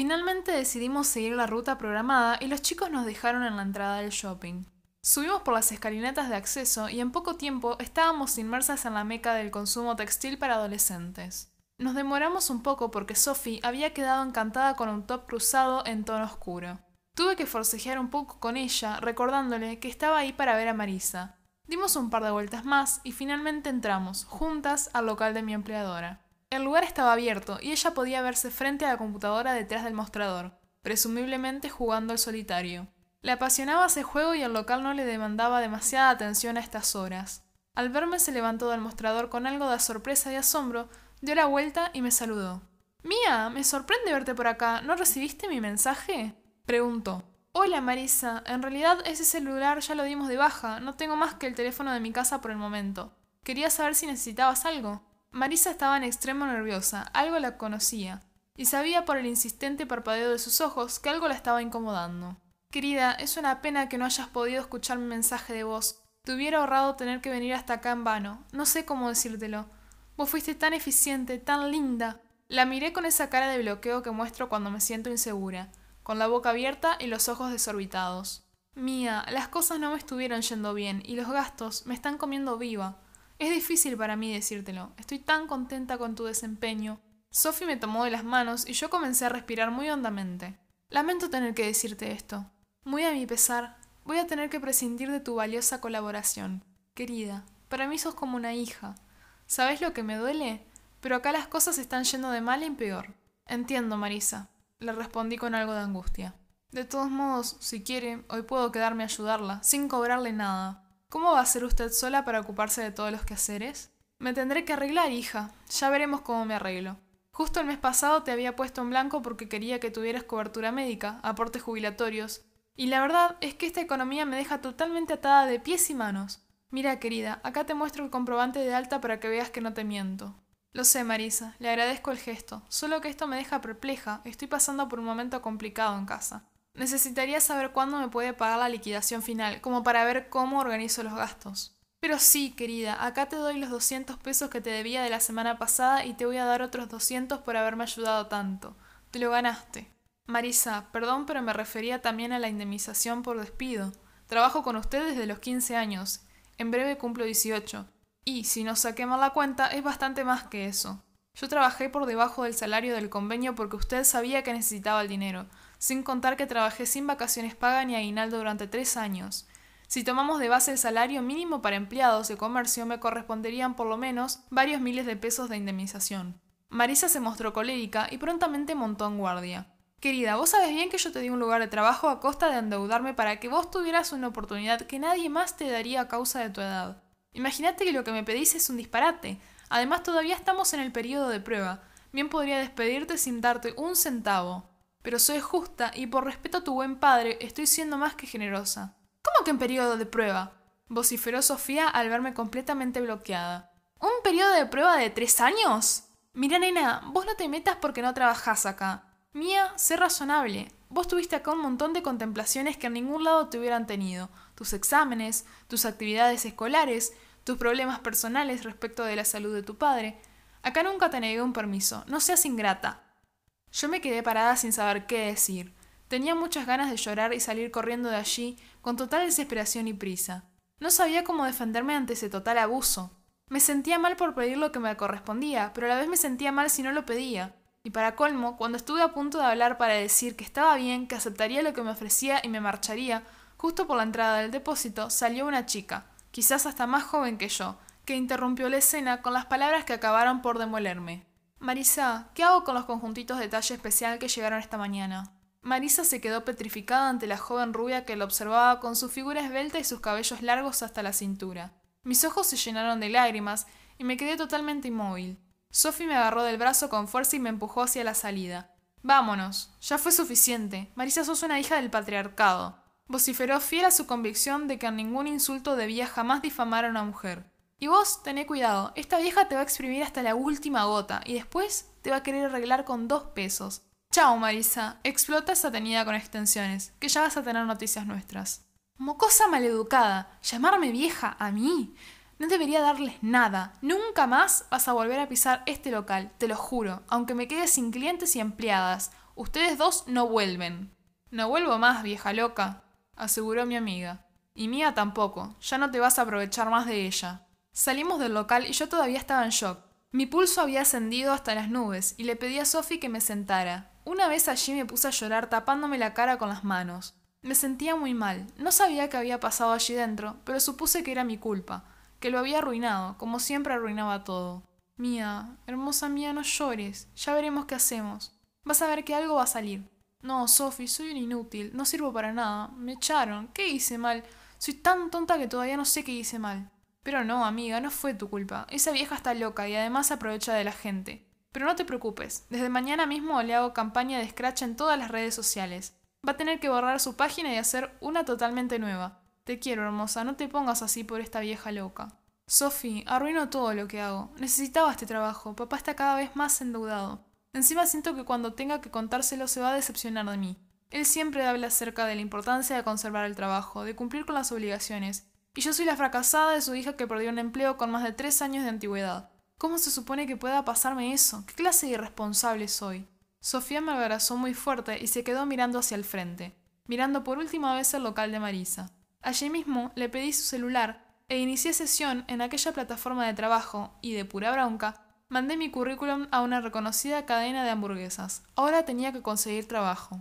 Finalmente decidimos seguir la ruta programada y los chicos nos dejaron en la entrada del shopping. Subimos por las escalinatas de acceso y en poco tiempo estábamos inmersas en la meca del consumo textil para adolescentes. Nos demoramos un poco porque Sophie había quedado encantada con un top cruzado en tono oscuro. Tuve que forcejear un poco con ella, recordándole que estaba ahí para ver a Marisa. Dimos un par de vueltas más y finalmente entramos, juntas, al local de mi empleadora. El lugar estaba abierto y ella podía verse frente a la computadora detrás del mostrador, presumiblemente jugando al solitario. Le apasionaba ese juego y el local no le demandaba demasiada atención a estas horas. Al verme se levantó del mostrador con algo de sorpresa y asombro, dio la vuelta y me saludó. Mía, me sorprende verte por acá. ¿No recibiste mi mensaje? preguntó. Hola Marisa, en realidad ese celular ya lo dimos de baja, no tengo más que el teléfono de mi casa por el momento. Quería saber si necesitabas algo. Marisa estaba en extremo nerviosa, algo la conocía, y sabía por el insistente parpadeo de sus ojos que algo la estaba incomodando. Querida, es una pena que no hayas podido escuchar mi mensaje de voz. Te hubiera ahorrado tener que venir hasta acá en vano. No sé cómo decírtelo. Vos fuiste tan eficiente, tan linda. La miré con esa cara de bloqueo que muestro cuando me siento insegura, con la boca abierta y los ojos desorbitados. Mía, las cosas no me estuvieron yendo bien y los gastos me están comiendo viva. Es difícil para mí decírtelo. Estoy tan contenta con tu desempeño. Sophie me tomó de las manos y yo comencé a respirar muy hondamente. Lamento tener que decirte esto. Muy a mi pesar, voy a tener que prescindir de tu valiosa colaboración. Querida, para mí sos como una hija. ¿Sabes lo que me duele? Pero acá las cosas están yendo de mal en peor. Entiendo, Marisa. Le respondí con algo de angustia. De todos modos, si quiere, hoy puedo quedarme a ayudarla, sin cobrarle nada. ¿Cómo va a ser usted sola para ocuparse de todos los quehaceres? Me tendré que arreglar, hija. Ya veremos cómo me arreglo. Justo el mes pasado te había puesto en blanco porque quería que tuvieras cobertura médica, aportes jubilatorios. Y la verdad es que esta economía me deja totalmente atada de pies y manos. Mira, querida, acá te muestro el comprobante de alta para que veas que no te miento. Lo sé, Marisa, le agradezco el gesto, solo que esto me deja perpleja, estoy pasando por un momento complicado en casa. Necesitaría saber cuándo me puede pagar la liquidación final, como para ver cómo organizo los gastos. Pero sí, querida, acá te doy los 200 pesos que te debía de la semana pasada y te voy a dar otros 200 por haberme ayudado tanto. Te lo ganaste. Marisa, perdón, pero me refería también a la indemnización por despido. Trabajo con usted desde los 15 años. En breve cumplo 18. Y, si no saqué mal la cuenta, es bastante más que eso. Yo trabajé por debajo del salario del convenio porque usted sabía que necesitaba el dinero, sin contar que trabajé sin vacaciones pagas ni aguinaldo durante tres años. Si tomamos de base el salario mínimo para empleados de comercio, me corresponderían por lo menos varios miles de pesos de indemnización. Marisa se mostró colérica y prontamente montó en guardia. Querida, vos sabes bien que yo te di un lugar de trabajo a costa de endeudarme para que vos tuvieras una oportunidad que nadie más te daría a causa de tu edad. Imagínate que lo que me pedís es un disparate. Además, todavía estamos en el periodo de prueba. Bien podría despedirte sin darte un centavo. Pero soy justa y por respeto a tu buen padre estoy siendo más que generosa. ¿Cómo que en periodo de prueba? vociferó Sofía al verme completamente bloqueada. ¿Un periodo de prueba de tres años? Mira, nena, vos no te metas porque no trabajás acá. Mía, sé razonable. Vos tuviste acá un montón de contemplaciones que en ningún lado te hubieran tenido. Tus exámenes, tus actividades escolares, tus problemas personales respecto de la salud de tu padre. Acá nunca te negué un permiso. No seas ingrata. Yo me quedé parada sin saber qué decir. Tenía muchas ganas de llorar y salir corriendo de allí con total desesperación y prisa. No sabía cómo defenderme ante ese total abuso. Me sentía mal por pedir lo que me correspondía, pero a la vez me sentía mal si no lo pedía. Y para colmo, cuando estuve a punto de hablar para decir que estaba bien, que aceptaría lo que me ofrecía y me marcharía, justo por la entrada del depósito salió una chica, quizás hasta más joven que yo, que interrumpió la escena con las palabras que acabaron por demolerme. Marisa, ¿qué hago con los conjuntitos de talla especial que llegaron esta mañana? Marisa se quedó petrificada ante la joven rubia que la observaba con su figura esbelta y sus cabellos largos hasta la cintura. Mis ojos se llenaron de lágrimas y me quedé totalmente inmóvil. Sophie me agarró del brazo con fuerza y me empujó hacia la salida. Vámonos. Ya fue suficiente. Marisa sos una hija del patriarcado. Vociferó fiel a su convicción de que ningún insulto debía jamás difamar a una mujer. Y vos, tené cuidado, esta vieja te va a exprimir hasta la última gota y después te va a querer arreglar con dos pesos. Chao, Marisa, explota esa tenida con extensiones, que ya vas a tener noticias nuestras. Mocosa maleducada, llamarme vieja a mí. No debería darles nada. Nunca más vas a volver a pisar este local, te lo juro, aunque me quede sin clientes y empleadas. Ustedes dos no vuelven. No vuelvo más, vieja loca, aseguró mi amiga. Y mía tampoco, ya no te vas a aprovechar más de ella. Salimos del local y yo todavía estaba en shock. Mi pulso había ascendido hasta las nubes y le pedí a Sophie que me sentara. Una vez allí me puse a llorar tapándome la cara con las manos. Me sentía muy mal. No sabía qué había pasado allí dentro, pero supuse que era mi culpa, que lo había arruinado, como siempre arruinaba todo. Mía, hermosa mía, no llores. Ya veremos qué hacemos. Vas a ver que algo va a salir. No, Sophie, soy un inútil. No sirvo para nada. Me echaron. ¿Qué hice mal? Soy tan tonta que todavía no sé qué hice mal. Pero no, amiga, no fue tu culpa. Esa vieja está loca y además aprovecha de la gente. Pero no te preocupes, desde mañana mismo le hago campaña de Scratch en todas las redes sociales. Va a tener que borrar su página y hacer una totalmente nueva. Te quiero, hermosa, no te pongas así por esta vieja loca. Sophie, arruino todo lo que hago. Necesitaba este trabajo. Papá está cada vez más endeudado. Encima siento que cuando tenga que contárselo se va a decepcionar de mí. Él siempre habla acerca de la importancia de conservar el trabajo, de cumplir con las obligaciones, y yo soy la fracasada de su hija que perdió un empleo con más de tres años de antigüedad. ¿Cómo se supone que pueda pasarme eso? ¿Qué clase de irresponsable soy? Sofía me abrazó muy fuerte y se quedó mirando hacia el frente, mirando por última vez el local de Marisa. Allí mismo le pedí su celular e inicié sesión en aquella plataforma de trabajo y de pura bronca mandé mi currículum a una reconocida cadena de hamburguesas. Ahora tenía que conseguir trabajo.